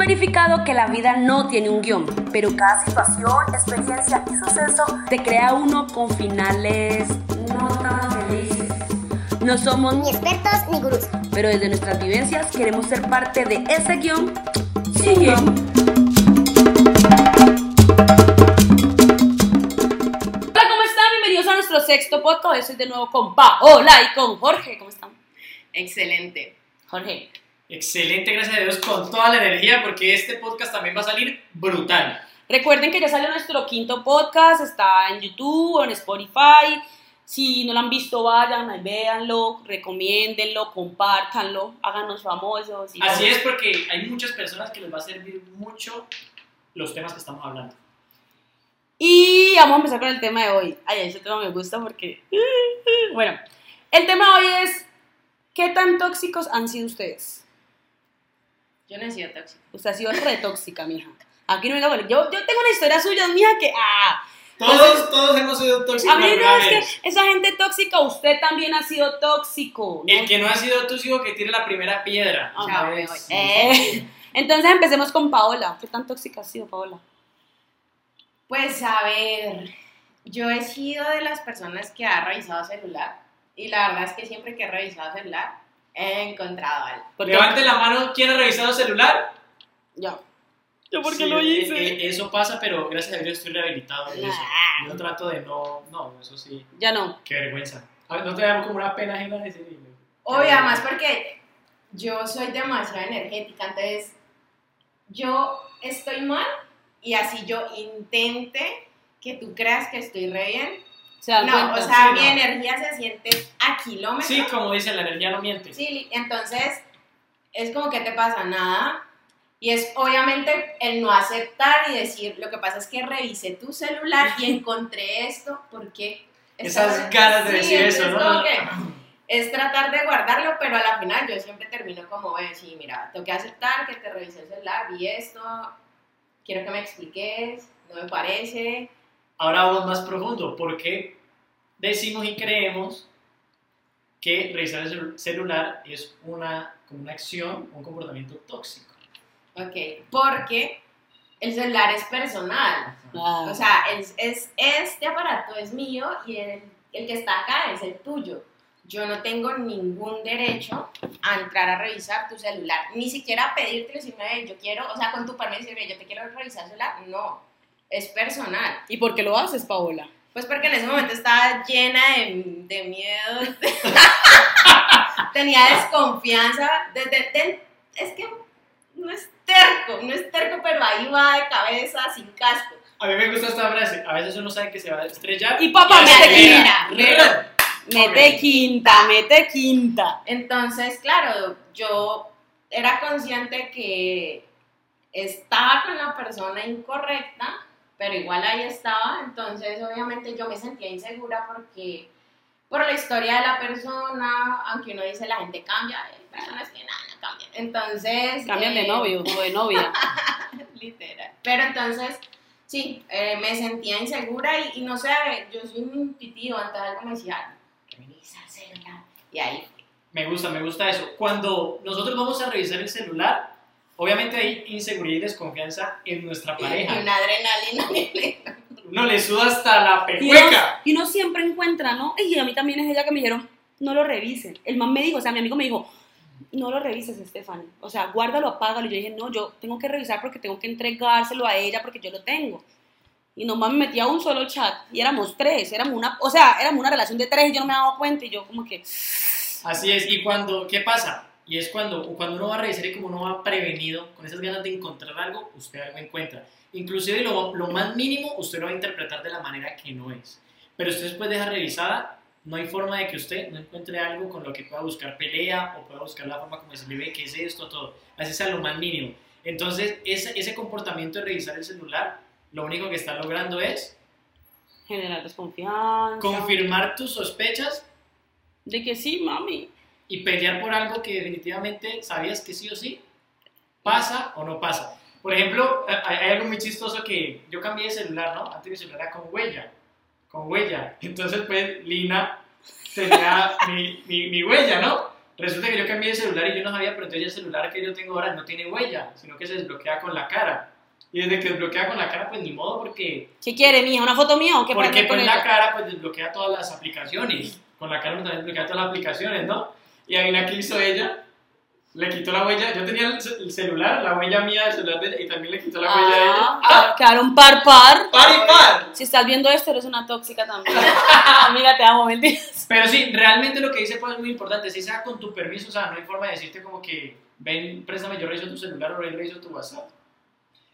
verificado que la vida no tiene un guion, pero cada situación, experiencia y suceso te crea uno con finales no tan felices. No somos Ni expertos ni gurús. pero desde nuestras vivencias queremos ser parte de ese guion sin guion. Hola, ¿cómo están? Bienvenidos a nuestro sexto podcast. Hoy estoy de nuevo con Paola y con Jorge. ¿Cómo están? Excelente. Jorge. Excelente, gracias a Dios, con toda la energía, porque este podcast también va a salir brutal. Recuerden que ya salió nuestro quinto podcast, está en YouTube o en Spotify. Si no lo han visto, vayan, véanlo, recomiéndenlo, compártanlo, háganos famosos. y Así todo. es, porque hay muchas personas que les va a servir mucho los temas que estamos hablando. Y vamos a empezar con el tema de hoy. Ay, ese tema me gusta porque... Bueno, el tema de hoy es, ¿qué tan tóxicos han sido ustedes? Yo no he sido tóxica. Usted ha sido re tóxica, mija. Aquí no venga, bueno, yo, yo tengo una historia suya, mija, que... Ah, Todos, todos hemos sido tóxicos a mí no es vez. que esa gente tóxica, usted también ha sido tóxico. ¿no? El que no ha sido tóxico que tire la primera piedra. Eh, Entonces empecemos con Paola. ¿Qué tan tóxica ha sido Paola? Pues a ver, yo he sido de las personas que ha revisado celular y la verdad es que siempre que he revisado celular he encontrado algo. Porque- Levante la mano, ¿quién ha revisado celular? Ya. ¿Yo por qué Sí, lo hice? eh, eso pasa, pero gracias a Dios estoy rehabilitado de eso. Nah. Yo trato de no, no, eso sí, Ya no. qué vergüenza. A ver, ¿No te da como una pena ajena decir? Obvio, además porque yo soy demasiado energética, entonces yo estoy mal y así yo intente que tú creas que estoy re bien. Se No, cuenta. o sea, sí, mi no. energía se siente a kilómetros. Sí, como dice, la energía no miente. Sí, entonces es como que te pasa nada. Y es obviamente el no aceptar y decir, lo que pasa es que revisé tu celular y encontré esto, porque Esas ganas de decir eso, ¿no? Es tratar de guardarlo, pero a la final yo siempre termino como, eh, sí, mira, tengo que aceptar que te revisé el celular, vi esto, quiero que me expliques, no me parece. Ahora vamos más profundo. ¿Por qué decimos y creemos que revisar el celu- celular es una, como una acción, un comportamiento tóxico? Ok, porque el celular es personal. Ah. O sea, es, es- este aparato es mío y el, el que está acá es el tuyo. Yo no tengo ningún derecho a entrar a revisar tu celular, ni siquiera a pedirte decirme, "Ven, yo quiero, o sea, con tu permiso, yo te quiero revisar el celular. No, es personal. ¿Y por qué lo haces, Paola? Pues porque en ese momento estaba llena de, de miedo, tenía desconfianza, de- de- de- es que no es terco, no es terco, pero ahí va de cabeza, sin casco. A mí me gusta esta frase. A veces uno sabe que se va a estrellar. Y papá, mete quinta. Mira. Mete quinta, mete quinta. Entonces, claro, yo era consciente que estaba con la persona incorrecta, pero igual ahí estaba, entonces obviamente yo me sentía insegura porque por la historia de la persona, aunque uno dice la gente cambia, personas que nada, no cambian. Entonces... Cambian de eh, novio o de novia. Literal. Pero entonces, sí, eh, me sentía insegura y, y no sé, yo soy muy intuitiva, entonces algo me decía, revisa el celular. Y ahí Me gusta, me gusta eso. Cuando nosotros vamos a revisar el celular, obviamente hay inseguridad y desconfianza en nuestra Y pareja. una adrenalina. Uno le suda hasta la Y uno, pecueca. y uno siempre encuentra, ¿no? Y a mí también es ella que me dijeron, no lo revisen. El man me dijo, o sea, mi amigo me dijo, no lo revises, Stephanie. O sea, guárdalo, apágalo. Y yo dije, no, yo tengo que revisar porque tengo que entregárselo a ella porque yo lo tengo. Y nomás me metí a un solo chat y éramos tres, éramos una, o sea, éramos una relación de tres y yo no me daba cuenta y yo como que, Así es. ¿Y cuando, qué pasa? Y es cuando, cuando uno va a revisar y como uno va prevenido, con esas ganas de encontrar algo, usted algo encuentra. Inclusive lo, lo más mínimo, usted lo va a interpretar de la manera que no es. Pero usted después deja revisada, no hay forma de que usted no encuentre algo con lo que pueda buscar pelea o pueda buscar la forma como se le ve, qué es esto, todo. Así sea lo más mínimo. Entonces, ese, ese comportamiento de revisar el celular, lo único que está logrando es generar desconfianza. confirmar tus sospechas De que sí, mami. Y pelear por algo que definitivamente sabías que sí o sí pasa o no pasa. Por ejemplo, hay algo muy chistoso que yo cambié de celular, ¿no? Antes mi celular era con huella, con huella. Entonces, pues, Lina tenía mi, mi, mi huella, ¿no? Resulta que yo cambié de celular y yo no sabía, pero entonces el celular que yo tengo ahora no tiene huella, sino que se desbloquea con la cara. Y desde que desbloquea con la cara, pues ni modo, porque, ¿Qué quiere, mija? ¿Una foto mía o qué porque con con la cara pues desbloquea todas las aplicaciones. Con la cara uno también desbloquea todas las aplicaciones, ¿no? Y ahí la que hizo ella, le quitó la huella. Yo tenía el, ce- el celular, la huella mía del celular de ella, y también le quitó la huella de ella. Ah, quedaron par par. ¡Par y par! Si estás viendo esto, eres una tóxica también. Amiga, te amo, mentiras. Pero sí, realmente lo que dice pues es muy importante. Si sea con tu permiso, o sea, no hay forma de decirte como que ven, préstame, yo reviso tu celular o ven, reviso tu WhatsApp.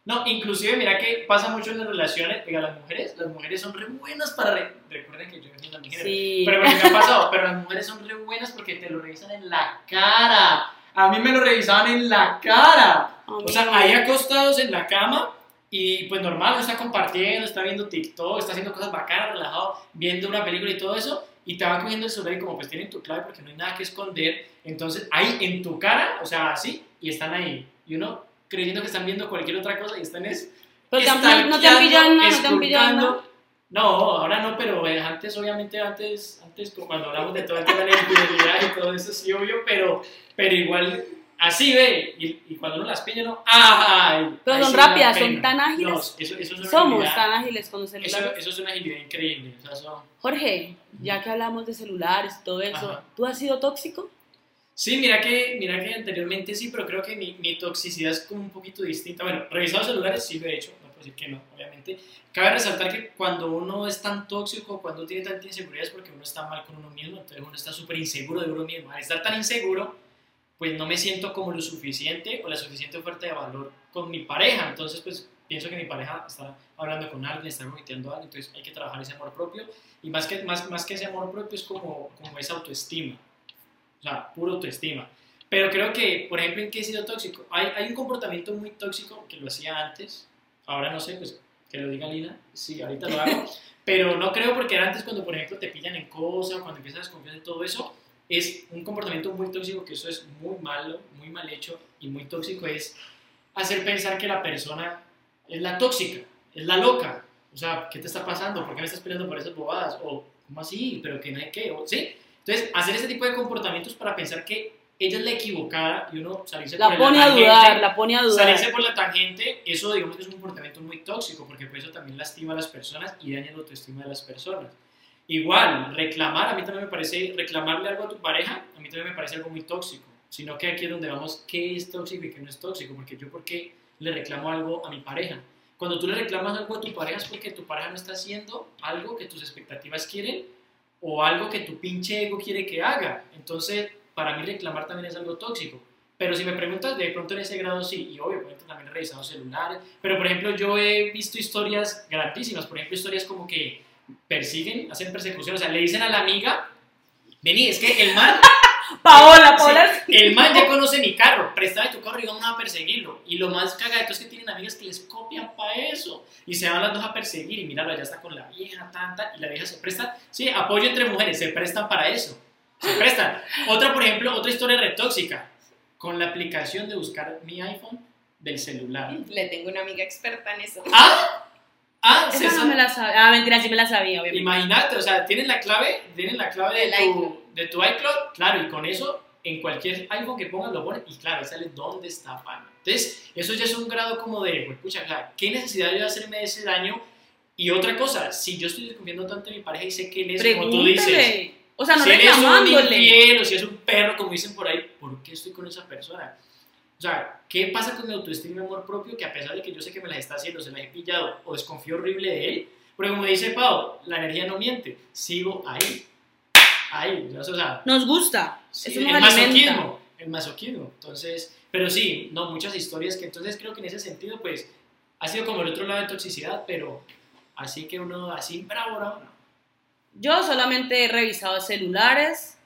No, inclusive mira que pasa mucho en las relaciones, diga, las mujeres, las mujeres son re buenas para... re- Recuerden que yo soy una mujer. Sí. Pero me ha pasado, pero las mujeres son re buenas porque te lo revisan en la cara. A mí me lo revisaban en la cara. O sea, ahí acostados en la cama y pues normal, uno está compartiendo, está viendo TikTok, está haciendo cosas bacanas, relajado, viendo una película y todo eso, y te van cogiendo el celular y como pues tienen tu clave porque no hay nada que esconder, entonces ahí en tu cara, o sea, así, y están ahí. Y uno creyendo que están viendo cualquier otra cosa y están es... Pero no te han pillado no te han pillado. No, ahora no, pero eh, antes, obviamente, antes, antes como cuando hablamos de de la infidelidad y todo eso, sí, obvio, pero, pero igual, así ve, y, y cuando uno las pilla, no, ¡ay! Pero son rápidas, son tan ágiles. No, eso, eso es Somos tan ágiles con los eso, celulares. eso es una agilidad increíble, o sea, eso- Jorge, ya que hablamos de celulares y todo eso, Ajá. ¿tú has sido tóxico? Sí, mira que, mira que anteriormente sí, pero creo que mi, mi toxicidad es como un poquito distinta. Bueno, revisado celulares sí lo he hecho, no puedo decir que no, obviamente. Cabe resaltar que cuando uno es tan tóxico, cuando tiene tanta inseguridad es porque uno está mal con uno mismo, entonces uno está súper inseguro de uno mismo. Al estar tan inseguro, pues no me siento como lo suficiente o la suficiente oferta de valor con mi pareja. Entonces, pues pienso que mi pareja está hablando con alguien, está cometiendo algo, entonces hay que trabajar ese amor propio. Y más que, más, más que ese amor propio es como, como esa autoestima. O sea, puro autoestima. Pero creo que, por ejemplo, ¿en qué he sido tóxico? Hay, hay un comportamiento muy tóxico que lo hacía antes, ahora no sé, pues que lo diga Lina, sí, ahorita lo hago, pero no creo porque era antes cuando, por ejemplo, te pillan en cosas, cuando empiezas a desconfiar de todo eso, es un comportamiento muy tóxico, que eso es muy malo, muy mal hecho y muy tóxico, es hacer pensar que la persona es la tóxica, es la loca. O sea, ¿qué te está pasando? ¿Por qué me estás peleando por esas bobadas? O, ¿cómo así? ¿Pero que no hay qué? O, ¿Sí? Entonces, hacer ese tipo de comportamientos para pensar que ella es la equivocada y uno salirse La por pone la a tangente, dudar, la pone a dudar. salirse por la tangente, eso digamos que es un comportamiento muy tóxico, porque por eso también lastima a las personas y daña la autoestima de las personas. Igual, reclamar, a mí también me parece, reclamarle algo a tu pareja, a mí también me parece algo muy tóxico, sino que aquí es donde vamos, qué es tóxico y qué no es tóxico, porque yo por qué le reclamo algo a mi pareja. Cuando tú le reclamas algo a tu pareja es porque tu pareja no está haciendo algo que tus expectativas quieren o algo que tu pinche ego quiere que haga. Entonces, para mí reclamar también es algo tóxico. Pero si me preguntas, de pronto en ese grado sí, y obviamente también he revisado celulares, pero por ejemplo yo he visto historias grandísimas, por ejemplo historias como que persiguen, hacen persecución, o sea, le dicen a la amiga, vení, es que el man, Paola, Paola. sí, el man ya conoce mi carro, préstame tu carro y vamos a perseguirlo. Y lo más cagadito es que tienen amigas que les copian para eso, y se van las dos a perseguir, y míralo, allá está con la vieja, tanta, y la vieja se presta, sí, apoyo entre mujeres, se prestan para eso, se prestan. Otra, por ejemplo, otra historia retóxica, con la aplicación de buscar mi iPhone del celular. Le tengo una amiga experta en eso. Ah, ah, Esa no me la sabía. Ah, mentira, sí me la sabía, obviamente. imagínate, o sea, tienen la clave, tienen la clave de Del tu, de tu iCloud, claro, y con eso, en cualquier iPhone que pongas lo pones, y claro, sale dónde está pana. Entonces, eso ya es un grado como de, pues, pucha, claro, ¿qué necesidad yo de hacerme ese daño? Y otra cosa, si yo estoy desconfiando tanto de mi pareja y sé que él es, como tú dices. O sea, no si él es un infiel o si es un perro, como dicen por ahí, ¿por qué estoy con esa persona? O sea, ¿qué pasa con mi autoestima y mi amor propio que a pesar de que yo sé que me las está haciendo, se las he pillado o desconfío horrible de él? Porque como dice Pau, la energía no miente, sigo ahí. Ahí, o sea, Nos gusta. sí, Eso el alimenta. masoquismo, el masoquismo. Entonces, pero sí, no, muchas historias que entonces creo que en ese sentido, pues, ha sido como el otro lado de toxicidad, pero así que uno, así, bravo, bravo, no. Yo solamente he revisado celulares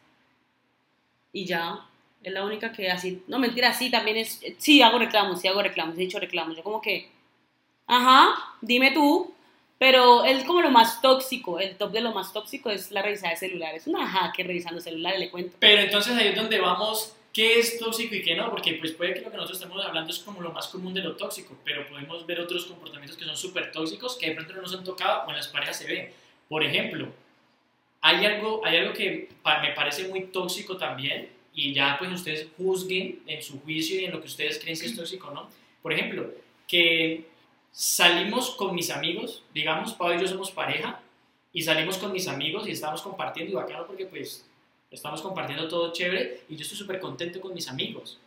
y ya. Es la única que así. No, mentira, sí, también es. Sí, hago reclamos, sí hago reclamos, he dicho reclamos. Yo como que. Ajá, dime tú. Pero es como lo más tóxico, el top de lo más tóxico es la revisada de celulares. Una que revisando celulares, le cuento. Pero entonces ahí es donde vamos, ¿qué es tóxico y qué no? Porque pues puede que lo que nosotros estamos hablando es como lo más común de lo tóxico, pero podemos ver otros comportamientos que son súper tóxicos que de pronto no nos han tocado o en las parejas se ven. Por ejemplo, hay algo, hay algo que me parece muy tóxico también y ya pues ustedes juzguen en su juicio y en lo que ustedes creen que es tóxico, ¿no? Por ejemplo, que salimos con mis amigos, digamos, Pau y yo somos pareja, y salimos con mis amigos y estamos compartiendo y bacano porque pues estamos compartiendo todo chévere y yo estoy súper contento con mis amigos.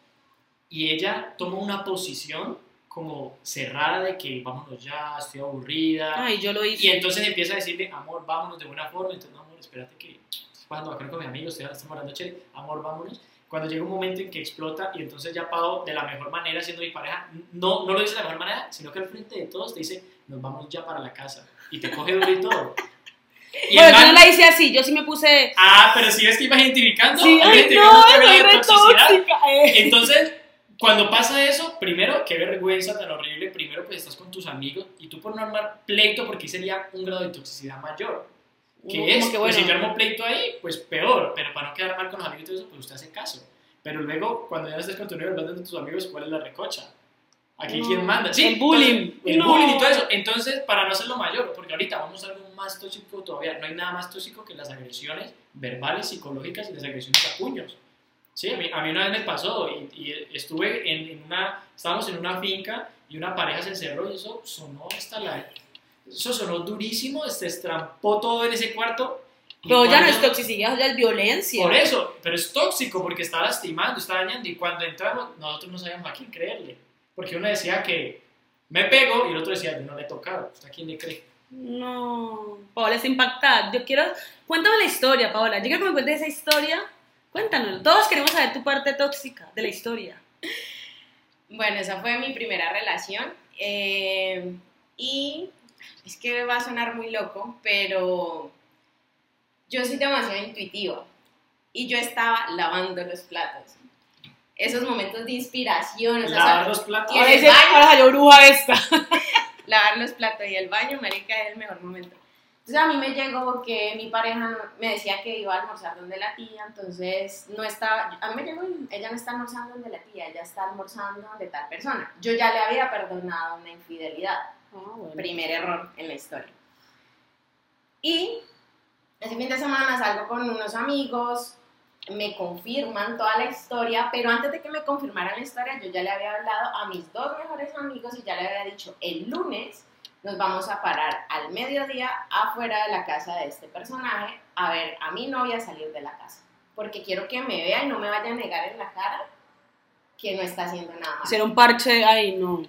Y ella toma una posición como cerrada de que vámonos ya, estoy aburrida. Ay, yo lo Y hice. entonces empieza a decirle, amor, vámonos de buena forma. Entonces, no, amor, espérate que estoy pasando bacano con mis amigos, estoy, estamos hablando chévere, amor, vámonos. Cuando llega un momento en que explota y entonces ya Pau, de la mejor manera, siendo mi pareja, no, no lo dice de la mejor manera, sino que al frente de todos te dice, nos vamos ya para la casa. Y te coge duro y todo. Y Bueno, yo no la hice así, yo sí me puse... Ah, pero si ves que ibas identificando, Sí, ay, no, soy eh. Entonces, cuando pasa eso, primero, qué vergüenza tan horrible. Primero, pues estás con tus amigos y tú por no armar pleito, porque sería un grado de toxicidad mayor. Que es, que pues si bueno. yo armo pleito ahí, pues peor. Pero para no quedar mal con los amigos y todo eso, pues usted hace caso. Pero luego, cuando ya estés con tu novio hablando de tus amigos, ¿cuál es la recocha? Aquí No, quién manda. Sí, el bullying. entonces, el No. bullying y todo eso. Entonces, para no hacerlo mayor, porque ahorita vamos a algo más tóxico todavía. No hay nada más tóxico que las agresiones verbales, psicológicas y las agresiones a puños. Sí, a mí, a mí una vez me pasó y, y estuve en, en una, estábamos en una finca y una pareja se encerró y eso sonó hasta la, eso sonó durísimo, se estrampó todo en ese cuarto. Pero ya no es toxicidad, ya es violencia. Por eso, pero es tóxico porque está lastimando, está dañando y cuando entramos nosotros no sabíamos a quién creerle, porque uno decía que me pego y el otro decía yo no le he tocado, ¿usted a quién le cree? No, Paola está impactada. Yo quiero, cuéntame la historia, Paola. Yo quiero que me cuentes esa historia. Cuéntanos. Todos queremos saber tu parte tóxica de la historia. Bueno, esa fue mi primera relación. eh, y es que va a sonar muy loco, pero yo soy demasiado intuitiva. Y yo estaba lavando los platos. Esos momentos de inspiración, o sea, Lavar los platos. Y el baño. ahora salió bruja esta. lavar los platos y el baño, marica, es el mejor momento. Entonces a mí me llegó que mi pareja no- me decía que iba a almorzar donde la tía, entonces no estaba, a mí me llegó y ella no está almorzando donde la tía, ella está almorzando donde tal persona. Yo ya le había perdonado una infidelidad, primer error en la historia. Y ese fin de semana salgo con unos amigos, me confirman toda la historia, pero antes de que me confirmaran la historia, yo ya le había hablado a mis dos mejores amigos y ya le había dicho, el lunes nos vamos a parar al mediodía afuera de la casa de este personaje a ver a mi novia salir de la casa, porque quiero que me vea y no me vaya a negar en la cara que no está haciendo nada más. Hacer un parche, ay, no.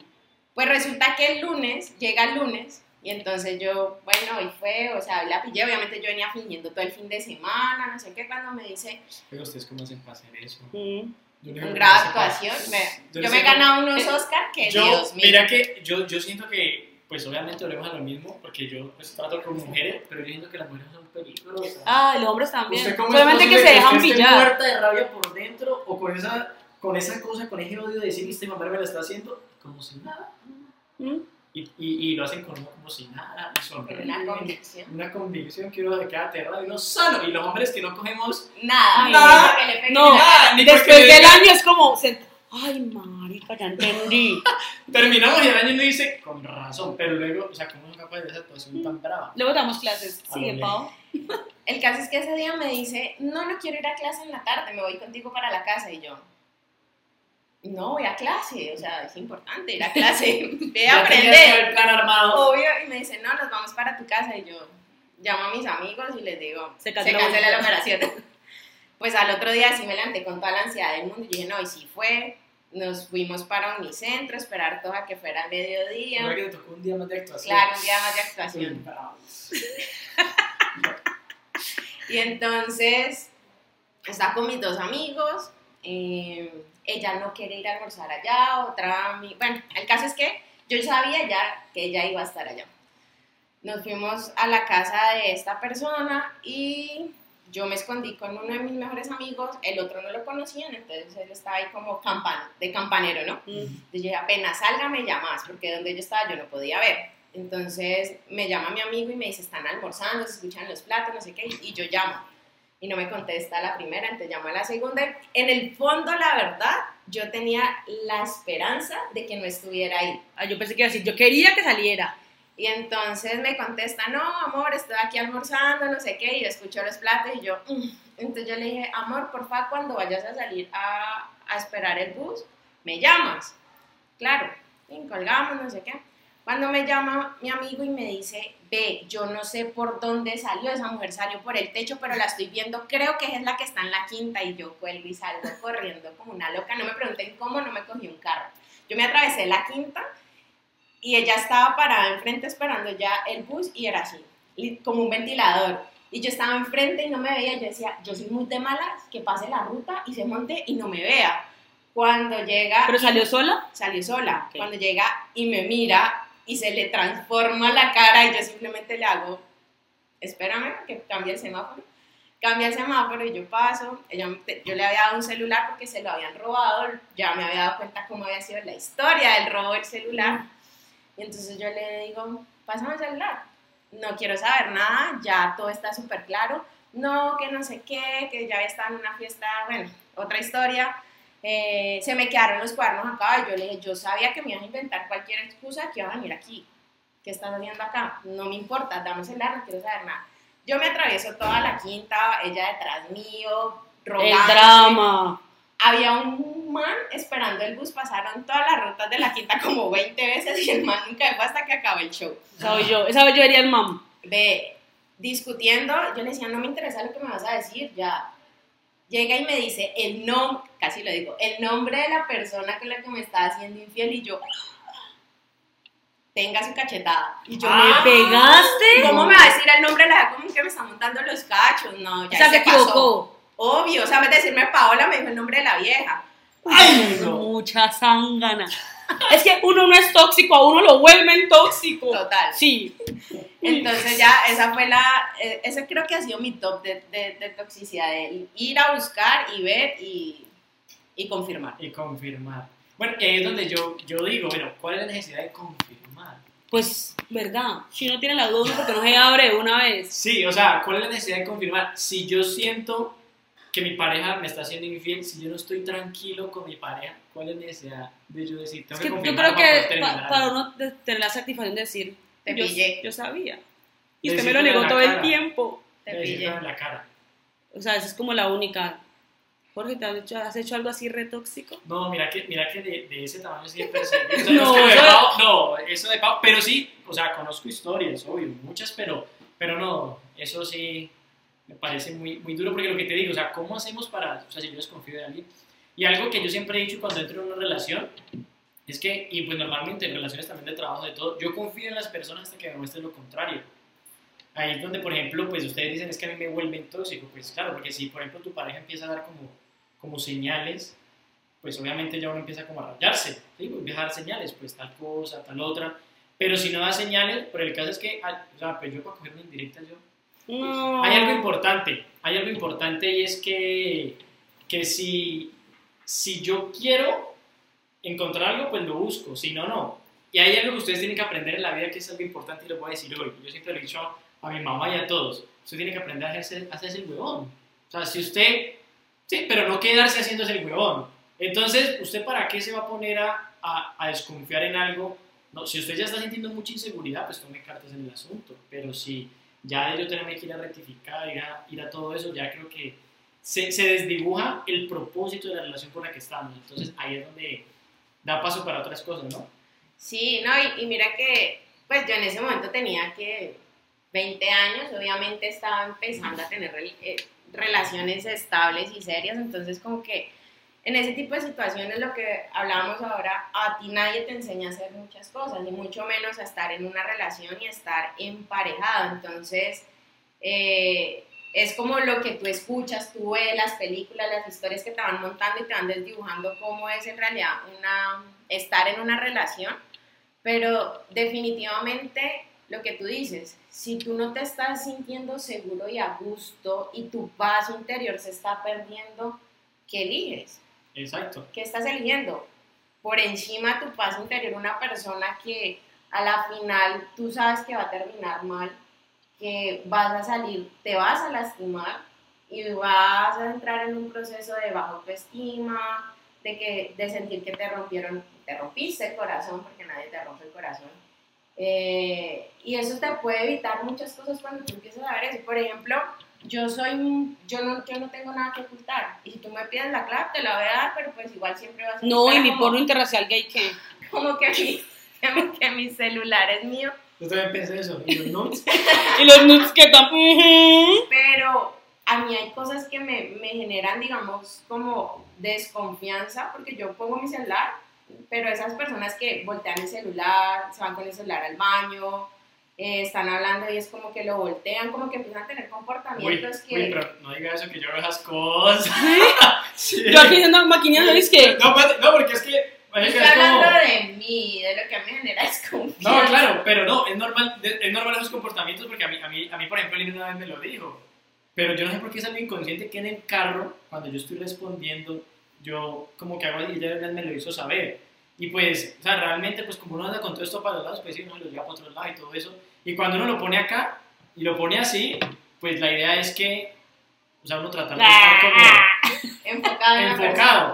Pues resulta que el lunes, llega el lunes, y entonces yo, bueno, y fue, o sea, la pillé, obviamente yo venía fingiendo todo el fin de semana, no sé qué, cuando me dice, Pero ustedes cómo hacen para hacer eso. Mm. Yo no sé un grado actuación, me- Yo yo, no me he ganado unos Oscar que, Yo, Dios mío. mira que yo, yo siento que, pues obviamente volvemos a lo mismo, porque yo pues, trato con mujeres, pero yo siento que las mujeres son peligrosas. Ah, los hombres también. ¿Usted cómo es Solamente que se dejan pillar. muerta de rabia por dentro o con esa, con esa cosa, con ese odio de decir, este mamá me la está haciendo como si nada? Mm. Y, y, y lo hacen con uno como si nada, y Con sonríen. una convicción. Una convicción que uno se queda aterrado y uno solo. Y los hombres que no cogemos Nada, nada, pegué no. nada, ni porque Después del año es como, ay, marica, ya entendí. terminamos y el año uno dice, con razón, pero luego, o sea, ¿cómo es capaz de esa actuación tan brava? Luego damos clases. A Sigue, Pau. El caso es que ese día me dice, no, no quiero ir a clase en la tarde, me voy contigo para la casa. Y yo, no, voy a clase, o sea, es importante ir a clase, ve a aprender. todo el plan armado. Obvio, y me dice, no, nos vamos para tu casa. Y yo llamo a mis amigos y les digo, Se se cancela la operación. pues al otro día sí me levanté con toda la ansiedad del mundo y dije, no, y sí fue. Nos fuimos para Unicentro, esperar todo a que fuera mediodía. ¿No era que te tocó un día más de actuación? Claro, un día más de actuación. Y entonces estaba con mis dos amigos. eh, ella no quiere ir a almorzar allá, otra. Bueno, el caso es que yo sabía ya que ella iba a estar allá. Nos fuimos a la casa de esta persona y yo me escondí con uno de mis mejores amigos. El otro no lo conocían, entonces él estaba ahí como campan, de campanero, ¿no? Mm. Entonces yo apenas salga me llamas, porque donde yo estaba yo no podía ver. Entonces me llama mi amigo y me dice, están almorzando, se escuchan los platos, no sé qué, y yo llamo. Y no me contesta la primera, entonces llamo a la segunda. En el fondo, la verdad, yo tenía la esperanza de que no estuviera ahí. Ah, yo pensé que iba a decir, yo quería que saliera. Y entonces me contesta, no, amor, estoy aquí almorzando, no sé qué, y yo escucho los platos y yo, "Mm". entonces yo le dije, amor, porfa, cuando vayas a salir a, a esperar el bus, me llamas. Claro, y colgamos, no sé qué. Cuando me llama mi amigo y me dice, ve, yo no sé por dónde salió, esa mujer salió por el techo, pero la estoy viendo, creo que es la que está en la quinta y yo cuelgo y salgo corriendo como una loca, no me pregunten cómo, no me cogí un carro. Yo me atravesé la quinta y ella estaba parada enfrente esperando ya el bus y era así, como un ventilador. Y yo estaba enfrente y no me veía, yo decía, yo soy muy de malas, que pase la ruta y se monte y no me vea. Cuando llega... ¿Pero salió sola? salió sola. Ok. Cuando llega y me mira y se le transforma la cara y yo simplemente le hago, espérame que cambie el semáforo. Cambia el semáforo y yo paso. Ella, yo le había dado un celular porque se lo habían robado. Ya me había dado cuenta cómo había sido la historia del robo del celular. Y entonces yo le digo, pásame el celular. No quiero saber nada, ya todo está súper claro. No, que no sé qué, que ya está en una fiesta, bueno, otra historia. Eh, se me quedaron los cuadernos acá y yo le dije, yo sabía que me ibas a inventar cualquier excusa que iba a venir aquí. ¿Qué estás haciendo acá? No me importa, dame el celular, no quiero saber nada. Yo me atravieso toda la quinta, ella detrás mío, El rogando. drama. Había un man esperando el bus, pasaron todas las rutas de la quinta como 20 veces y el man nunca fue hasta que acabó el show. Soy yo. Esa vez yo haría el mam. Ve, discutiendo, yo le decía, no me interesa lo que me vas a decir, ya. Llega y me dice el nombre, casi lo digo, el nombre de la persona con la que me está haciendo infiel y yo, tenga su cachetada. Y yo, ¿Me "Ah, pegaste? ¿Cómo me va a decir el nombre de la como que me está montando los cachos? No, O ya sea, se equivocó. Obvio, o sea, en vez de decirme Paola, me dijo el nombre de la vieja. Ay, no. mucha zángana. Es que uno no es tóxico, a uno lo vuelven tóxico. Total. Sí. Entonces ya, esa fue la, eh, ese creo que ha sido mi top de, de, de toxicidad, de ir a buscar y ver y, y confirmar. Y confirmar. Bueno, y ahí es donde yo, yo digo, bueno, ¿cuál es la necesidad de confirmar? Pues, ¿verdad? Si uno tiene la duda, porque no se abre una vez. Sí, o sea, ¿cuál es la necesidad de confirmar? Si yo siento que mi pareja me está haciendo infiel, si yo no estoy tranquilo con mi pareja, ¿cuál es la necesidad de yo decir? Tengo Es que yo creo que pa- para uno de- tener la satisfacción de decir, Te yo, pillé. yo sabía. Y usted me lo negó todo el cara. tiempo. Te pillé. en la cara. O sea, esa es como la única. Jorge, ¿te has hecho, has hecho algo así re tóxico? No, mira que, mira que de, de ese tamaño percibido. O sea, No, es que Pau- no, eso de Pau, pero sí, o sea, conozco historias, obvio, muchas, pero, pero no, eso sí me parece muy, muy duro porque lo que te digo, o sea, ¿cómo hacemos para, o sea, si yo desconfío de alguien? Y algo que yo siempre he dicho cuando entro en una relación es que, y pues normalmente en relaciones también de trabajo, de todo, yo confío en las personas hasta que me muestren lo contrario. Ahí es donde, por ejemplo, pues ustedes dicen es que a mí me vuelven tóxico, pues claro, porque si, por ejemplo, tu pareja empieza a dar como, como señales, pues obviamente ya uno empieza como a rayarse, ¿sí? Pues empieza a dar señales, pues tal cosa, tal otra, pero si no da señales, por el caso es que, ah, o sea, pues yo para coger una indirecta yo... No. Hay algo importante, hay algo importante y es que, que si, si yo quiero encontrar algo, pues lo busco, si no, no. Y hay algo que ustedes tienen que aprender en la vida que es algo importante y lo voy a decir hoy. Yo siempre lo he dicho a mi mamá y a todos. Usted tiene que aprender a hacerse, el huevón. O sea, si usted... Sí, pero no quedarse haciéndose el huevón. Entonces, ¿usted para qué se va a poner a, a, desconfiar en algo? No, si usted ya está sintiendo mucha inseguridad, pues tome cartas en el asunto. Pero si ya de yo tenerme que ir a rectificar, ir a, ir a todo eso, ya creo que se, desdibuja el propósito de la relación con la que estamos. Entonces, ahí es donde da paso para otras cosas, ¿no? Sí, no, y, mira que, pues yo en ese momento tenía que 20 años, obviamente estaba empezando a tener eh, relaciones estables y serias, entonces como que en ese tipo de situaciones lo que hablábamos ahora, a ti nadie te enseña a hacer muchas cosas, y mucho menos a estar en una relación y a estar emparejado, entonces eh, es como lo que tú escuchas, tú ves las películas, las historias que te van montando y te van desdibujando cómo es en realidad una, estar en una relación, pero definitivamente lo que tú dices, si tú no te estás sintiendo seguro y a gusto y tu paz interior se está perdiendo, ¿qué eliges? Exacto. ¿Qué estás eligiendo? Por encima de tu paz interior, una persona que a la final tú sabes que va a terminar mal, que vas a salir, te vas a lastimar y vas a entrar en un proceso de baja autoestima, de, que, de sentir que te rompieron, te rompiste el corazón, porque nadie te rompe el corazón, Eh, y eso te puede evitar muchas cosas cuando tú empiezas a ver eso. Por ejemplo, yo soy yo no, yo no tengo nada que ocultar. Y si tú me pides la clave, te la voy a dar, pero pues igual siempre va a No, y mi porno interracial gay, ¿qué? como que mi, como que mi celular es mío. Yo también pensé eso. Y los nudes, Y los nudes que están... ujú. Pero a mí hay cosas que me, me generan, digamos, como desconfianza, porque yo pongo mi celular, pero esas personas que voltean el celular, se van con el celular al baño, eh, están hablando y es como que lo voltean, como que empiezan a tener uy, comportamientos que... uy, pero no diga eso que yo veo esas cosas. Sí. Yo aquí haciendo maquinando, ¿es que? No, espérate, no, porque es que. Marica, Estoy es como- hablando de mí, de lo que a mí me genera desconfianza. No, claro, pero no, es normal, es normal esos comportamientos porque a mí, a mí, a mí por ejemplo, Lina una vez me lo dijo. Pero yo no sé por qué es algo inconsciente que en el carro, cuando yo estoy respondiendo, yo como que hago y ella me lo hizo saber. Y pues, o sea, realmente, pues como uno anda con todo esto para los lados, pues sí, uno lo lleva para otro lado y todo eso. Y cuando uno lo pone acá y lo pone así, pues la idea es que, o sea, uno tratar de estar como enfocado en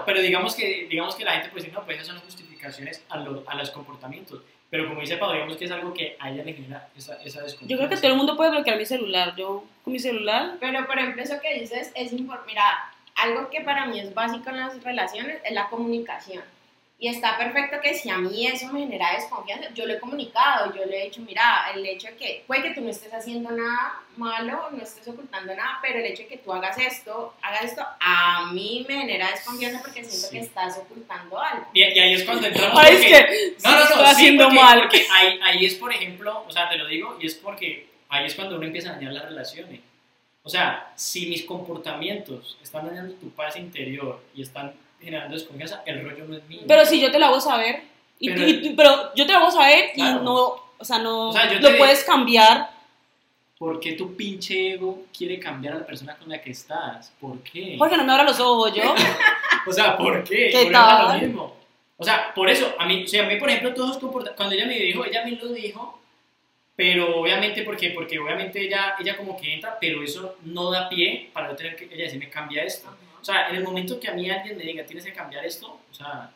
pero digamos que, digamos que la gente pues dice, no, pues esas son las justificaciones a, lo- a los comportamientos. Pero como dice Pablo, digamos que es algo que a ella le genera esa, esa desconfianza. Yo creo que todo el mundo puede bloquear mi celular. Yo con mi celular... Pero, por ejemplo, eso que dices es importante. Mira, algo que para mí es básico en las relaciones es la comunicación. Y está perfecto que si a mí eso me genera desconfianza, yo lo he comunicado, yo le he dicho, mira, el hecho de que puede que tú no estés haciendo nada malo, no estés ocultando nada, pero el hecho de que tú hagas esto, hagas esto, a mí me genera desconfianza porque siento Sí. que estás ocultando algo. Y, y ahí es cuando entramos Ay, es que No, no, no, sí, haciendo porque, mal. Porque ahí, ahí es, por ejemplo, o sea, te lo digo, y es porque ahí es cuando uno empieza a dañar las relaciones. O sea, si mis comportamientos están dañando tu paz interior y están generando desconfianza, el rollo no es mío. Pero si yo te lo hago saber, y, Pero- y- y- pero yo te lo hago saber Claro. y no, o sea, no O sea, yo lo puedes cambiar. ¿Por qué tu pinche ego quiere cambiar a la persona con la que estás? ¿Por qué? Porque no me abra los ojos yo. O sea, ¿por qué? ¿Qué Por es lo tal? mismo. O sea, por eso, a mí, o sea, a mí, por ejemplo, todos comportamientos, cuando ella me dijo, ella me lo dijo, pero obviamente, ¿por qué? Porque obviamente ella, ella como que entra, pero eso no da pie para yo tener que, ella decirme, cambia esto. O sea, en el momento que a mí alguien me diga, tienes que cambiar esto, o sea,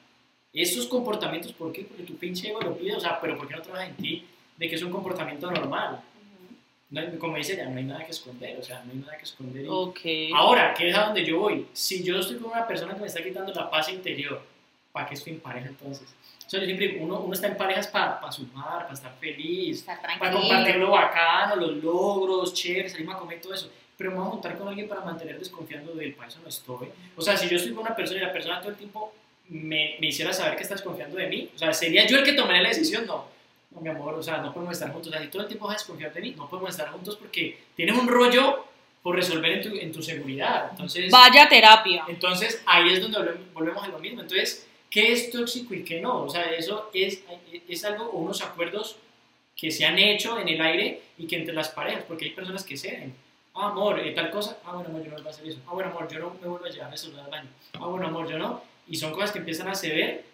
esos comportamientos, ¿por qué? Porque tu pinche ego lo pide, o sea, pero ¿por qué no trabajas en ti de que es un comportamiento normal? No hay- como dice ella, no hay nada que esconder, o sea, no hay nada que esconder. y- Ok. Ahora, ¿qué es a donde yo voy? Si yo estoy con una persona que me está quitando la paz interior, ¿para qué estoy en pareja entonces? O sea, yo siempre digo, uno, uno está en parejas para sumar, para estar feliz, para compartir lo bacano, los logros, chévere, salir a comer, todo eso. Pero me voy a juntar con alguien para mantener desconfiando de él, para eso no estoy. O sea, si yo estoy con una persona y la persona todo el tiempo me, me hiciera saber que está desconfiando de mí, o sea, ¿sería yo el que tomaría la decisión? No. No, mi amor, o sea, no podemos estar juntos. O sea, si todo el tiempo vas a desconfiar de mí, no podemos estar juntos porque tienes un rollo por resolver en tu, en tu seguridad. Entonces, Vaya terapia. entonces ahí es donde volvemos- volvemos a lo mismo. Entonces, ¿qué es tóxico y qué no? O sea, eso es, es algo o unos acuerdos que se han hecho en el aire y que entre las parejas, porque hay personas que ceden. Ah, amor, eh, tal cosa. Ah, bueno, amor, yo no voy a hacer eso. Ah, bueno, amor, yo no me vuelvo a llevar el celular al baño. Ah, bueno, amor, yo no. Y son cosas que empiezan a ceder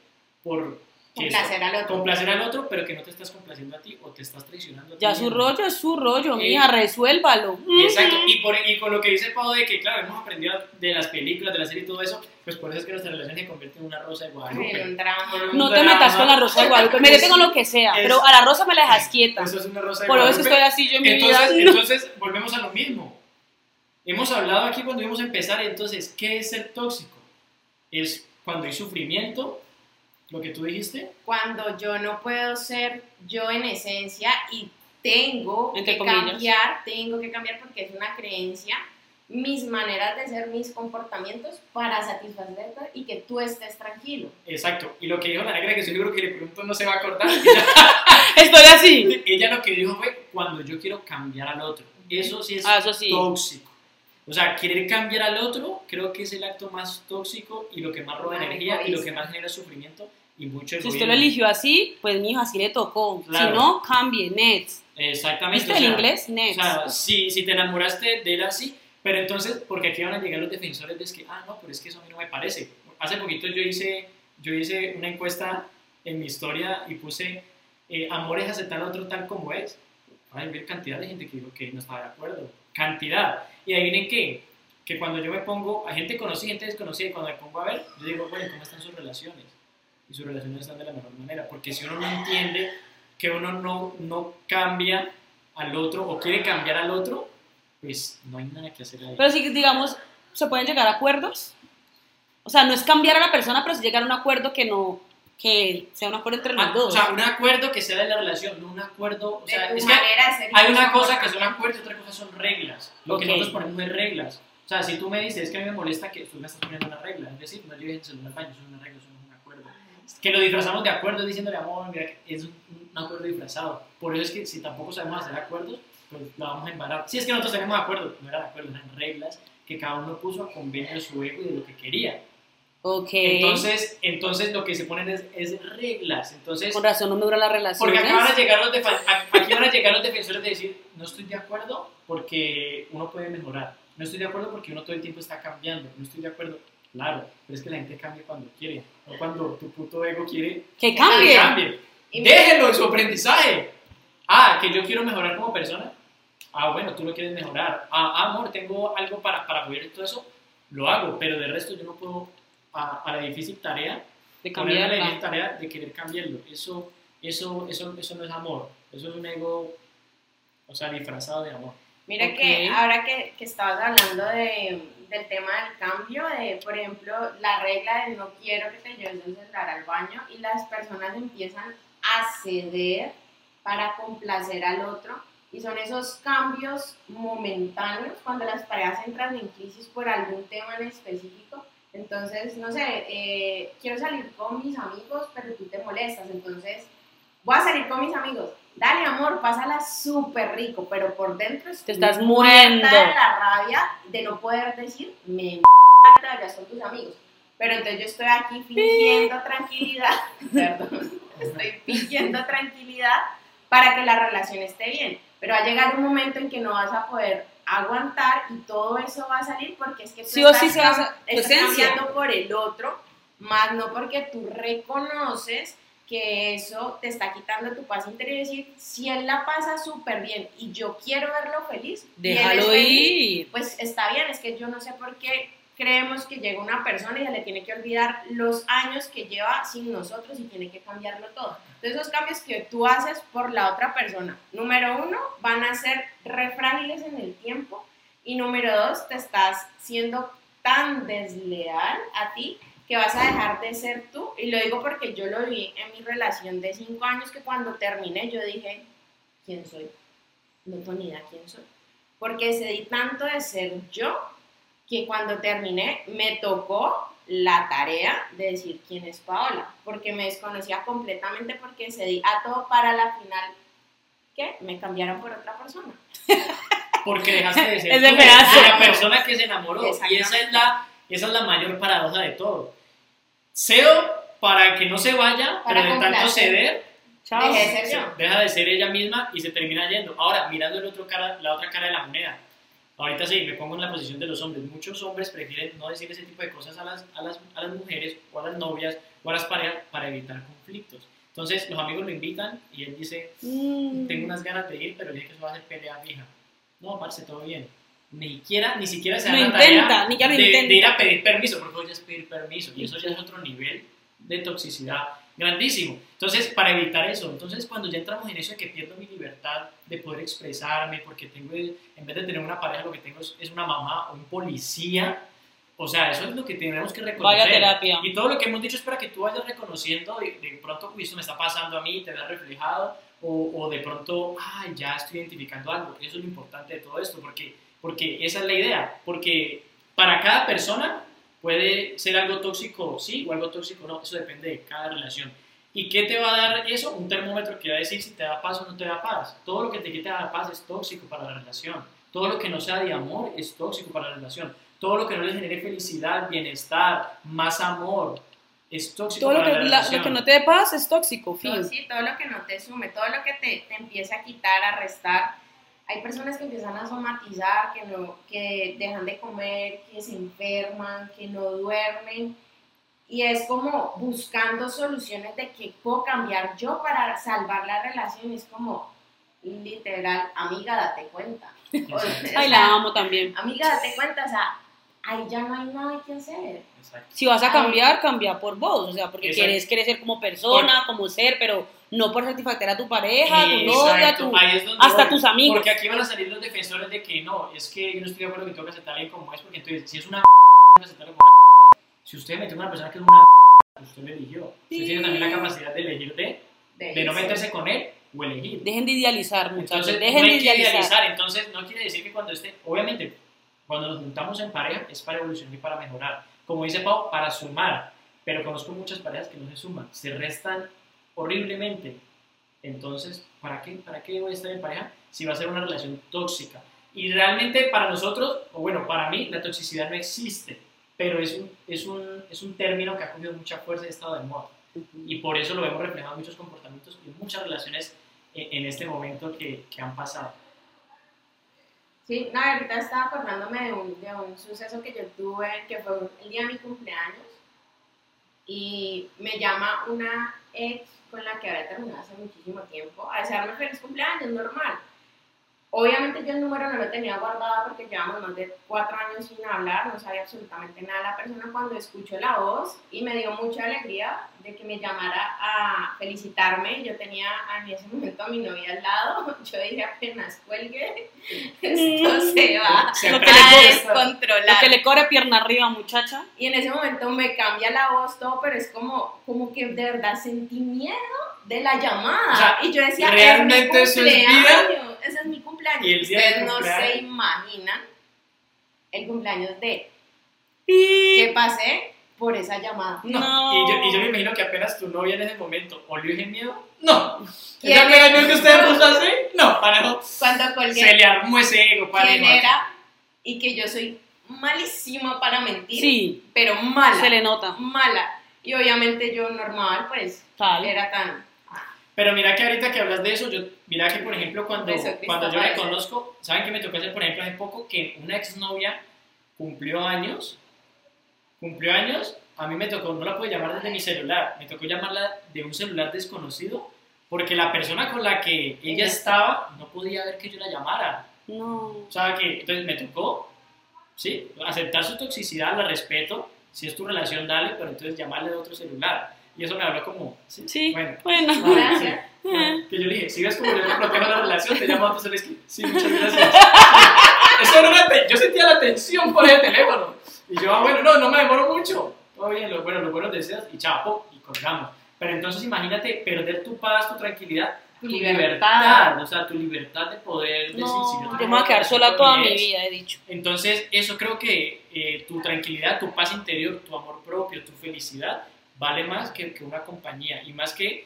por que Complacer al otro. complacer al otro, pero que no te estás complaciendo a ti o te estás traicionando a ti. Ya su rollo es su rollo, Eh, mija, resuélvalo. Exacto, y, por, y con lo que dice Pau de que, claro, hemos aprendido de las películas, de la serie y todo eso, pues por eso es que nuestra relación se convierte en una rosa de Guadalupe. un drama. No te drama. metas con la rosa de Guadalupe, Es- métete con lo que sea, es- pero a la rosa me la dejas quieta. Eso es una rosa de Por eso es que Guadalupe. estoy así yo en mi entonces, vida. No. entonces, volvemos a lo mismo. Hemos hablado aquí cuando íbamos a empezar, entonces, ¿qué es ser tóxico? Es cuando hay sufrimiento, lo que tú dijiste, Cuando yo no puedo ser yo en esencia y tengo que comillas. cambiar, tengo que cambiar porque es una creencia, mis maneras de ser, mis comportamientos para satisfacerte y que tú estés tranquilo. exacto. Y lo que dijo la negra, que estoy seguro que le pregunto no se va a acordar, ella, Estoy así. ella lo que dijo fue cuando yo quiero cambiar al otro. Eso sí es Ah, eso sí. tóxico. O sea, querer cambiar al otro creo que es el acto más tóxico y lo que más roba Ah, energía y lo que más genera sufrimiento y mucho Si usted lo eligió así, pues mi hija así le tocó. Claro. Si no, cambie, next. Exactamente. ¿Viste o sea, el inglés? O Next. sea, si, si te enamoraste de él así, pero entonces, porque aquí van a llegar los defensores de que, ah, no, pero es que eso a mí no me parece. Hace poquito yo hice, yo hice una encuesta en mi historia y puse, eh, amor es aceptar al otro tal como es. Ay, ver cantidad de gente que dijo que no estaba de acuerdo. Cantidad. Y adivinen qué, que cuando yo me pongo, hay gente conocida y gente desconocida, y cuando me pongo a ver, yo digo, bueno, ¿cómo están sus relaciones? Y sus relaciones están de la mejor manera, porque si uno no entiende que uno no, no cambia al otro o quiere cambiar al otro, pues no hay nada que hacer ahí. Pero sí, digamos, se pueden llegar a acuerdos. O sea, no es cambiar a la persona, pero sí llegar a un acuerdo que no, que sea un acuerdo entre los Ah, dos. o sea, un acuerdo que sea de la relación, no un acuerdo, o sea, es que hay una cosa que son acuerdos y otra cosa son reglas. Lo que Ok. nosotros ponemos es reglas. O sea, si tú me dices, es que a mí me molesta que tú me estás poniendo una regla, es decir, no lleves el celular al baño, es una regla, es un acuerdo. Que lo disfrazamos de acuerdo diciéndole amor, mira, es un, acuerdo disfrazado. Por eso es que si tampoco sabemos hacer acuerdos, pues la vamos a embarrar. Si es que nosotros tenemos acuerdos, no eran acuerdos, eran reglas que cada uno puso a convenio de su ego y de lo que quería. ok. Entonces, entonces lo que se ponen es, es reglas. Entonces, Con razón no me dura la relación. porque acá van, a llegar los aquí van a llegar los defensores de decir, no estoy de acuerdo porque uno puede mejorar. No estoy de acuerdo porque uno todo el tiempo está cambiando. No estoy de acuerdo. Claro, pero es que la gente cambia cuando quiere, no cuando tu puto ego quiere Que que cambie. cambie. Y Déjenlo en su aprendizaje. Ah, que yo quiero mejorar como persona. Ah, bueno, tú lo quieres mejorar. Ah, amor, tengo algo para, para y todo eso. Lo hago, pero de resto yo no puedo a, a la difícil tarea De ponerme la difícil tarea de querer cambiarlo. Eso, eso, eso, eso no es amor. Eso es un ego, o sea, disfrazado de amor. Mira Ok. que ahora que, que estabas hablando de, del tema del cambio, de por ejemplo la regla de no quiero que te lleves el celular al baño y las personas empiezan a ceder para complacer al otro y son esos cambios momentáneos cuando las parejas entran en crisis por algún tema en específico. Entonces, no sé, eh, quiero salir con mis amigos, pero tú te molestas, entonces voy a salir con mis amigos. Dale, amor, pásala súper rico, pero por dentro estoy estás muriendo. de la rabia de no poder decir, me te vayas con tus amigos. Pero entonces yo estoy aquí fingiendo tranquilidad, perdón, estoy fingiendo tranquilidad para que la relación esté bien. Pero va a llegar un momento en que no vas a poder aguantar y todo eso va a salir porque es que tú Sí o sí estás se estás cambiando por el otro, más no porque tú reconoces que eso te está quitando tu paz interior y decir, si él la pasa súper bien y yo quiero verlo feliz, Déjalo feliz, ir. pues está bien, es que yo no sé por qué creemos que llega una persona y se le tiene que olvidar los años que lleva sin nosotros y tiene que cambiarlo todo. Entonces esos cambios que tú haces por la otra persona, número uno, van a ser re frágiles en el tiempo y número dos, te estás siendo tan desleal a ti que vas a dejar de ser tú. Y lo digo porque yo lo vi en mi relación de cinco años que cuando terminé yo dije, ¿quién soy? No tengo ni idea quién soy. Porque cedí tanto de ser yo que cuando terminé me tocó la tarea de decir quién es Paola, porque me desconocía completamente porque cedí a todo para la final que me cambiaron por otra persona. Porque dejaste de ser tú, la persona que se enamoró. Y esa es, la, esa es la mayor paradoja de todo. Cedo para que no se vaya, Para pero de tanto ceder, Chao. Dejé de ser se- yo. deja de ser ella misma y se termina yendo. Ahora, mirando el otro cara, la otra cara de la moneda. Ahorita sí, me pongo en la posición de los hombres. Muchos hombres prefieren no decir ese tipo de cosas a las, a las, a las mujeres o a las novias o a las parejas para evitar conflictos. Entonces, los amigos lo invitan y él dice, Mm. tengo unas ganas de ir, pero dije que eso va a ser pelea fija. No, parce, todo bien. Ni siquiera, ni siquiera se da la tarea intenta, ni ya lo de, intenta. de ir a pedir permiso, porque hoy es pedir permiso, y eso ya es otro nivel de toxicidad grandísimo. Entonces, para evitar eso, entonces cuando ya entramos en eso de que pierdo mi libertad de poder expresarme, porque tengo, en vez de tener una pareja, lo que tengo es, una mamá o un policía, o sea, eso es lo que tenemos que reconocer. Vaya terapia. Y todo lo que hemos dicho es para que tú vayas reconociendo de, de pronto, esto me está pasando a mí, te veas reflejado, o, o de pronto, ay, ya estoy identificando algo. Eso es lo importante de todo esto, porque, porque esa es la idea. Porque para cada persona puede ser algo tóxico, sí, o algo tóxico, no. Eso depende de cada relación. ¿Y qué te va a dar eso? Un termómetro que va a decir si te da paz o no te da paz. Todo lo que te quita la paz es tóxico para la relación. Todo lo que no sea de amor es tóxico para la relación. Todo lo que no le genere felicidad, bienestar, más amor, es tóxico Todo lo para que, la lo que no te dé paz es tóxico, Todo, fin. sí, todo lo que no te sume, todo lo que te, te empieza a quitar, a restar. Hay personas que empiezan a somatizar, que, no, que dejan de comer, que se enferman, que no duermen. Y es como buscando soluciones de qué puedo cambiar yo para salvar la relación. Es como, literal, amiga, date cuenta. O sea, Ay, la amo también. Amiga, date cuenta, o sea, ahí ya no hay nada que hacer. Exacto. Si vas a cambiar, cambia por vos, o sea, porque Exacto. quieres, ser como persona, como ser, pero no por satisfacer a tu pareja, a tu novia, tu- hasta voy. tus amigos. Porque aquí van a salir los defensores de que no, es que yo no estoy de acuerdo que tengo que aceptar a alguien como es, porque entonces si es una aceptarlo como una Si usted metió a una persona que es una usted lo eligió. Usted Sí. tiene también la capacidad de elegir de, de no meterse con él o elegir. Dejen de idealizar, muchachos. Entonces, Dejen no de idealizar. idealizar. Entonces, no quiere decir que cuando esté, obviamente, cuando nos juntamos en pareja es para evolucionar y para mejorar. Como dice Pau, para sumar. Pero conozco muchas parejas que no se suman, se restan horriblemente. Entonces, ¿para qué? ¿Para qué voy a estar en pareja si va a ser una relación tóxica? Y realmente para nosotros, o bueno, para mí, la toxicidad no existe, pero es un, es un, es un término que ha cogido mucha fuerza y ha estado de moda. Y por eso lo vemos reflejado en muchos comportamientos y en muchas relaciones en, en este momento que, que han pasado. Sí, no, ahorita estaba acordándome de un, de un suceso que yo tuve, que fue el día de mi cumpleaños, y me llama una ex con la que había terminado hace muchísimo tiempo a desearme feliz cumpleaños, normal. Obviamente yo el número no lo tenía guardado porque llevamos más de cuatro años sin hablar, no sabía absolutamente nada de la persona cuando escuchó la voz y me dio mucha alegría de que me llamara a felicitarme. Yo tenía en ese momento a mi novia al lado, yo dije apenas cuelgue, esto se va Se Lo que a. Lo que le corre pierna arriba, muchacha. Y en ese momento me cambia la voz todo, pero es como, como que de verdad sentí miedo de la llamada. O sea, y yo decía, ¿realmente es eso mi es vida? cumpleaños, ese es mi cumpleaños. Y el día Ustedes no cumpleaños. se imaginan el cumpleaños de que pasé por esa llamada. No. Y, yo, y yo me imagino que apenas tu novia en ese momento olió ese miedo. No. ¿Quién ¿Esa era? miedo que usted puso así? No, para no. Cuando Se colgué le armó ese ego para quién era y que yo soy malísima para mentir, Sí, pero mala. se le nota. Mala. Y obviamente yo normal, pues, Tal. era tan... Pero mira que ahorita que hablas de eso, yo, mira que por ejemplo cuando, Cristo, cuando yo me conozco, ¿saben qué me tocó hacer por ejemplo hace poco? Que una exnovia cumplió años, cumplió años, a mí me tocó, no la pude llamar desde mi celular, me tocó llamarla de un celular desconocido, porque la persona con la que ella Ella estaba no podía ver que yo la llamara. No. O sea, que entonces me tocó, sí, aceptar su toxicidad, la respeto, si es tu relación, dale, pero entonces llamarle de otro celular. Y eso me habló como, sí, Sí, bueno. bueno. Gracias. Bueno, que yo le dije, si ves como yo te protejo la relación, te llamo a otro celular. Sí, muchas gracias. Eso era una te- yo sentía la tensión por el teléfono. Y yo, ah, bueno, no, no me demoro mucho. Todo bien, lo, bueno, los buenos deseos y chapo, y colgamos. Pero entonces imagínate perder tu paz, tu tranquilidad, Tu tu libertad. libertad, o sea, tu libertad de poder decir, si No, tengo yo me voy a quedar sola toda mi vida, he dicho. entonces, eso creo que eh, tu tranquilidad, tu paz interior, tu amor propio, tu felicidad, vale más que, que una compañía. Y más que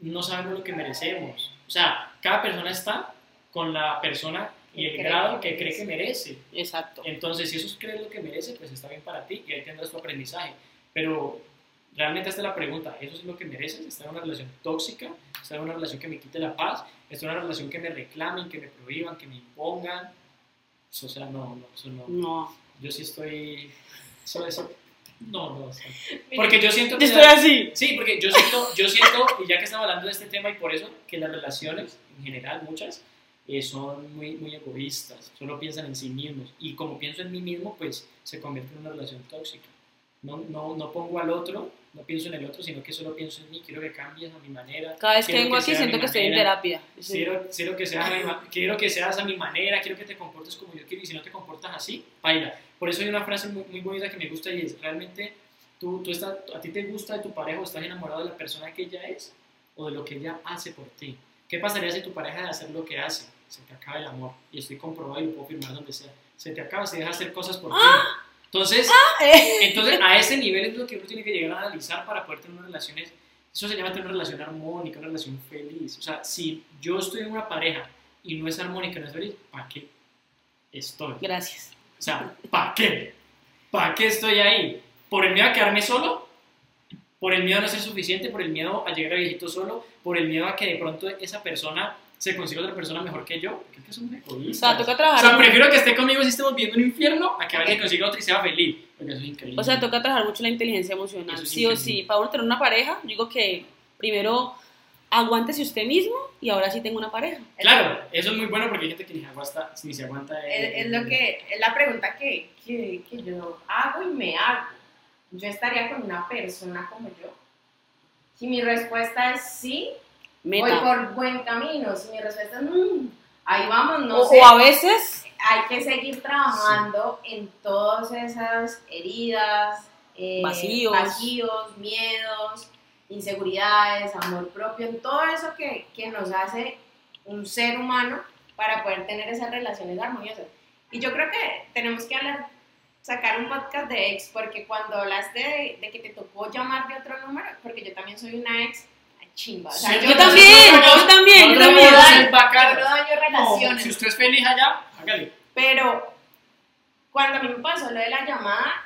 no sabemos lo que merecemos. O sea, cada persona está con la persona y el grado que que cree que merece. Exacto. Entonces, si eso crees lo que merece, pues está bien para ti y ahí tendrás tu aprendizaje. Pero realmente esta es la pregunta, ¿eso es lo que mereces? ¿Estar en una relación tóxica? ¿Estar en una relación que me quite la paz? ¿Estar en una relación que me reclamen, que me prohíban, que me impongan? O sea, no, no, eso no. No. Yo sí estoy... Eso, eso, no, no. Mira, porque yo siento que... estoy así. Sí, porque yo siento, yo siento, y ya que estamos hablando de este tema, y por eso que las relaciones, en general, muchas, eh, son muy, muy egoístas, solo piensan en sí mismos. Y como pienso en mí mismo, pues se convierte en una relación tóxica. No, no, no pongo al otro, no pienso en el otro, sino que solo pienso en mí, quiero que cambies a mi manera. Cada vez que vengo aquí siento que estoy en terapia. Quiero, quiero, que seas quiero que seas a mi manera, quiero que te comportes como yo quiero y si no te comportas así, baila. Por eso hay una frase muy, muy bonita que me gusta y es, realmente, tú, tú estás, ¿a ti te gusta de tu pareja o estás enamorado de la persona que ella es o de lo que ella hace por ti? ¿Qué pasaría si tu pareja de hacer lo que hace? Se te acaba el amor y estoy comprobado y lo puedo firmar donde sea. Se te acaba, se deja hacer cosas por ti. Entonces, entonces, a ese nivel es lo que uno tiene que llegar a analizar para poder tener unas relaciones. Eso se llama tener una relación armónica, una relación feliz. O sea, si yo estoy en una pareja y no es armónica, no es feliz, ¿para qué estoy? Gracias. O sea, ¿para qué? ¿Para qué estoy ahí? ¿Por el miedo a quedarme solo? ¿Por el miedo a no ser suficiente? ¿Por el miedo a llegar a viejito solo? ¿Por el miedo a que de pronto esa persona se consiga otra persona mejor que yo? Creo que son O egoístas. sea, toca O trabajar. sea, en- prefiero que esté conmigo si estemos viendo un infierno a que alguien consiga otro y sea feliz. Porque eso es increíble. O sea, toca trabajar mucho la inteligencia emocional. Es Sí o increíble. sí. Para uno tener una pareja, digo que primero aguántese usted mismo y ahora sí tengo una pareja. Claro, eso es muy bueno porque hay gente que ni se aguanta. Ni se aguanta eh, Es, es lo que, es la pregunta que, que, que yo hago y me hago. ¿Yo estaría con una persona como yo? Si mi respuesta es sí, voy Meta. por buen camino. Si mi respuesta es, "Mm", ahí vamos, no o, sé. o a veces, hay que seguir trabajando en todas esas heridas, eh, Vacíos. vacíos, miedos, inseguridades, amor propio, en todo eso que, que nos hace un ser humano para poder tener esas relaciones armoniosas. Y yo creo que tenemos que hablar, sacar un podcast de ex, porque cuando hablaste de, de que te tocó llamar de otro número, porque yo también soy una ex, chimba. O sea, Sí, yo, yo también, yo también, yo también. yo no daño No, relaciones. si usted es feliz allá, hágale. Pero cuando a mí me pasó lo de la llamada,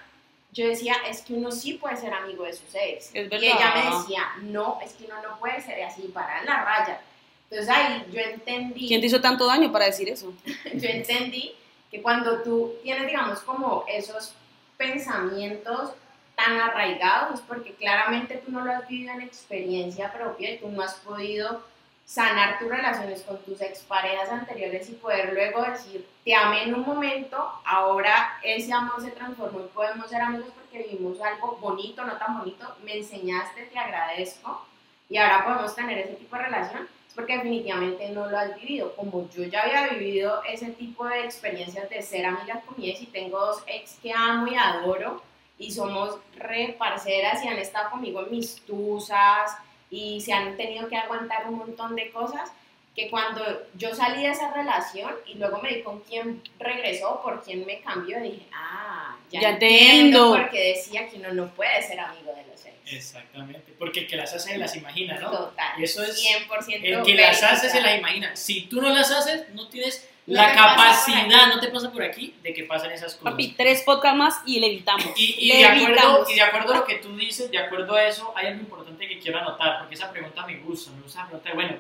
yo decía, es que uno sí puede ser amigo de sus ex. Es y verdad. ella me decía, no, es que uno no puede ser así, para la raya. Entonces ahí yo entendí, ¿quién te hizo tanto daño para decir eso? yo entendí que cuando tú tienes, digamos, como esos pensamientos tan arraigados, es porque claramente tú no lo has vivido en experiencia propia y tú no has podido sanar tus relaciones con tus exparejas anteriores y poder luego decir, te amé en un momento, ahora ese amor se transformó y podemos ser amigos porque vivimos algo bonito, no tan bonito, me enseñaste, te agradezco y ahora podemos tener ese tipo de relación, es porque definitivamente no lo has vivido. Como yo ya había vivido ese tipo de experiencias de ser amigas con y tengo dos ex que amo y adoro y somos re parceras y han estado conmigo en mis tusas y se han tenido que aguantar un montón de cosas que cuando yo salí de esa relación y luego me di con quién regresó, por quién me cambió, dije, ah, ya, Ya entiendo entiendo. porque decía que uno no puede ser amigo de los ex. Exactamente, porque el que las hace las imagina, ¿no? Total, Eso es- 100% El que las hace se las imagina. Si tú no las haces, no tienes la capacidad, no te pasa por aquí, de que pasen esas cosas. Papi, tres podcasts más y le evitamos. Y, y Le de acuerdo, y de acuerdo a lo que tú dices, de acuerdo a eso, hay algo importante que quiero anotar, porque esa pregunta me gusta, me gusta de, bueno,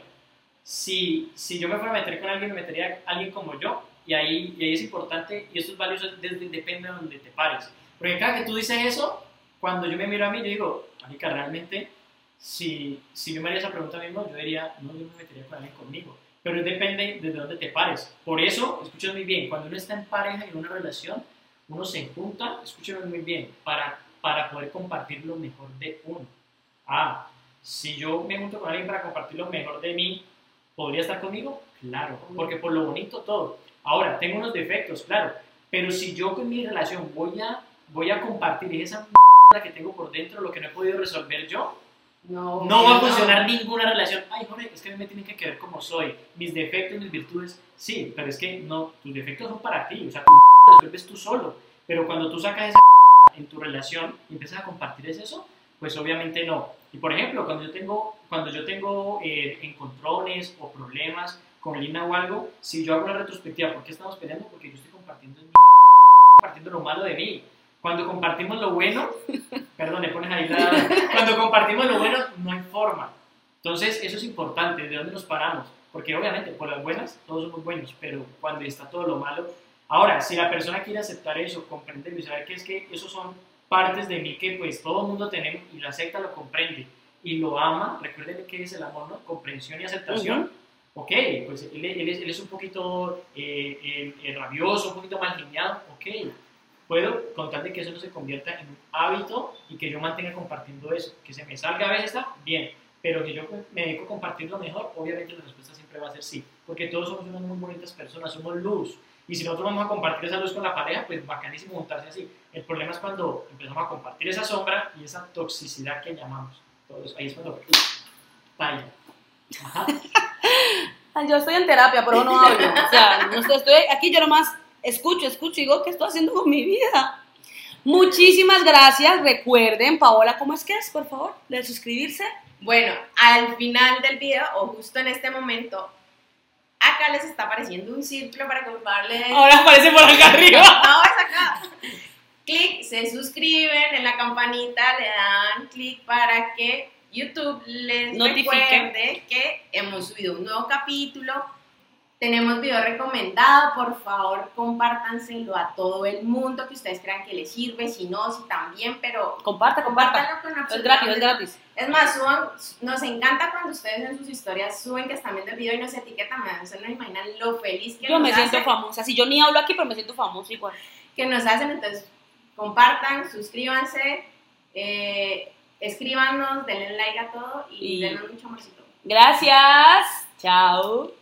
si, si yo me fuera a meter con alguien, me metería a alguien como yo, y ahí, y ahí es importante, y esto es valioso, desde, depende de donde te pares. Porque cada que tú dices eso, cuando yo me miro a mí, yo digo, marica, realmente, si, si yo me haría esa pregunta mismo, yo diría, no, yo me metería con alguien conmigo. Pero depende de dónde te pares. Por eso, escúchame muy bien, cuando uno está en pareja y en una relación, uno se junta, escúchame muy bien, para, para poder compartir lo mejor de uno. Ah, si yo me junto con alguien para compartir lo mejor de mí, ¿podría estar conmigo? Claro, porque por lo bonito todo. Ahora, tengo unos defectos, claro, pero si yo con mi relación voy a, voy a compartir esa que tengo por dentro, lo que no he podido resolver yo, No, no va a no. funcionar ninguna relación. Ay, Jorge, es que a mí me tienen que querer como soy. Mis defectos, mis virtudes, sí, pero es que no, tus defectos son para ti. O sea, tu resuelves tú solo. Pero cuando tú sacas esa en tu relación y empiezas a compartir es eso, pues obviamente no. Y por ejemplo, cuando yo tengo, cuando yo tengo eh, encontrones o problemas con Lina o algo, si yo hago una retrospectiva, ¿por qué estamos peleando? Porque yo estoy compartiendo, compartiendo lo malo de mí. Cuando compartimos lo bueno, perdón, le pones ahí la... Cuando compartimos lo bueno, no hay forma. Entonces, eso es importante, de dónde nos paramos. Porque obviamente, por las buenas, todos somos buenos, pero cuando está todo lo malo... Ahora, si la persona quiere aceptar eso, comprenderlo y saber que es que esos son partes de mí que pues todo el mundo tenemos y lo acepta, lo comprende y lo ama, recuerden que es el amor, ¿no? Comprensión y aceptación. Ok, pues él, él es, él es un poquito eh, eh, eh, rabioso, un poquito mal ok. Puedo contar de que eso no se convierta en un hábito y que yo mantenga compartiendo eso. Que se me salga a veces está bien, pero que yo me dedico a compartirlo mejor, obviamente la respuesta siempre va a ser sí. Porque todos somos unas muy bonitas personas, somos luz. Y si nosotros vamos a compartir esa luz con la pareja, pues bacanísimo juntarse así. El problema es cuando empezamos a compartir esa sombra y esa toxicidad que llamamos. Entonces, ahí es cuando... Vaya. Yo estoy en terapia, pero no hablo. O sea, no estoy, estoy aquí, yo nomás escucho, escucho y digo, ¿qué estoy haciendo con mi vida? Muchísimas gracias. Recuerden, Paola, ¿cómo es que es? Por favor, de suscribirse. Bueno, al final del video, o justo en este momento, acá les está apareciendo un círculo para comprarle. Ahora aparece por acá arriba. No, es acá. Clic, se suscriben, en la campanita le dan clic para que YouTube les Notifique. recuerde que hemos subido un nuevo capítulo. Tenemos video recomendado, por favor, compártanselo a todo el mundo que ustedes crean que les sirve, si no, si también, pero Comparta, comparta. con Es gratis, es gratis. es más, suban, nos encanta cuando ustedes en sus historias suben que están viendo el video y nos etiquetan, man, ustedes no imaginan lo feliz que Yo nos me siento famosa. Si yo ni hablo aquí, pero me siento famosa igual. que nos hacen, entonces compartan, suscríbanse, eh, escríbanos, denle like a todo y, Y- denos mucho amorcito. Gracias. Chao.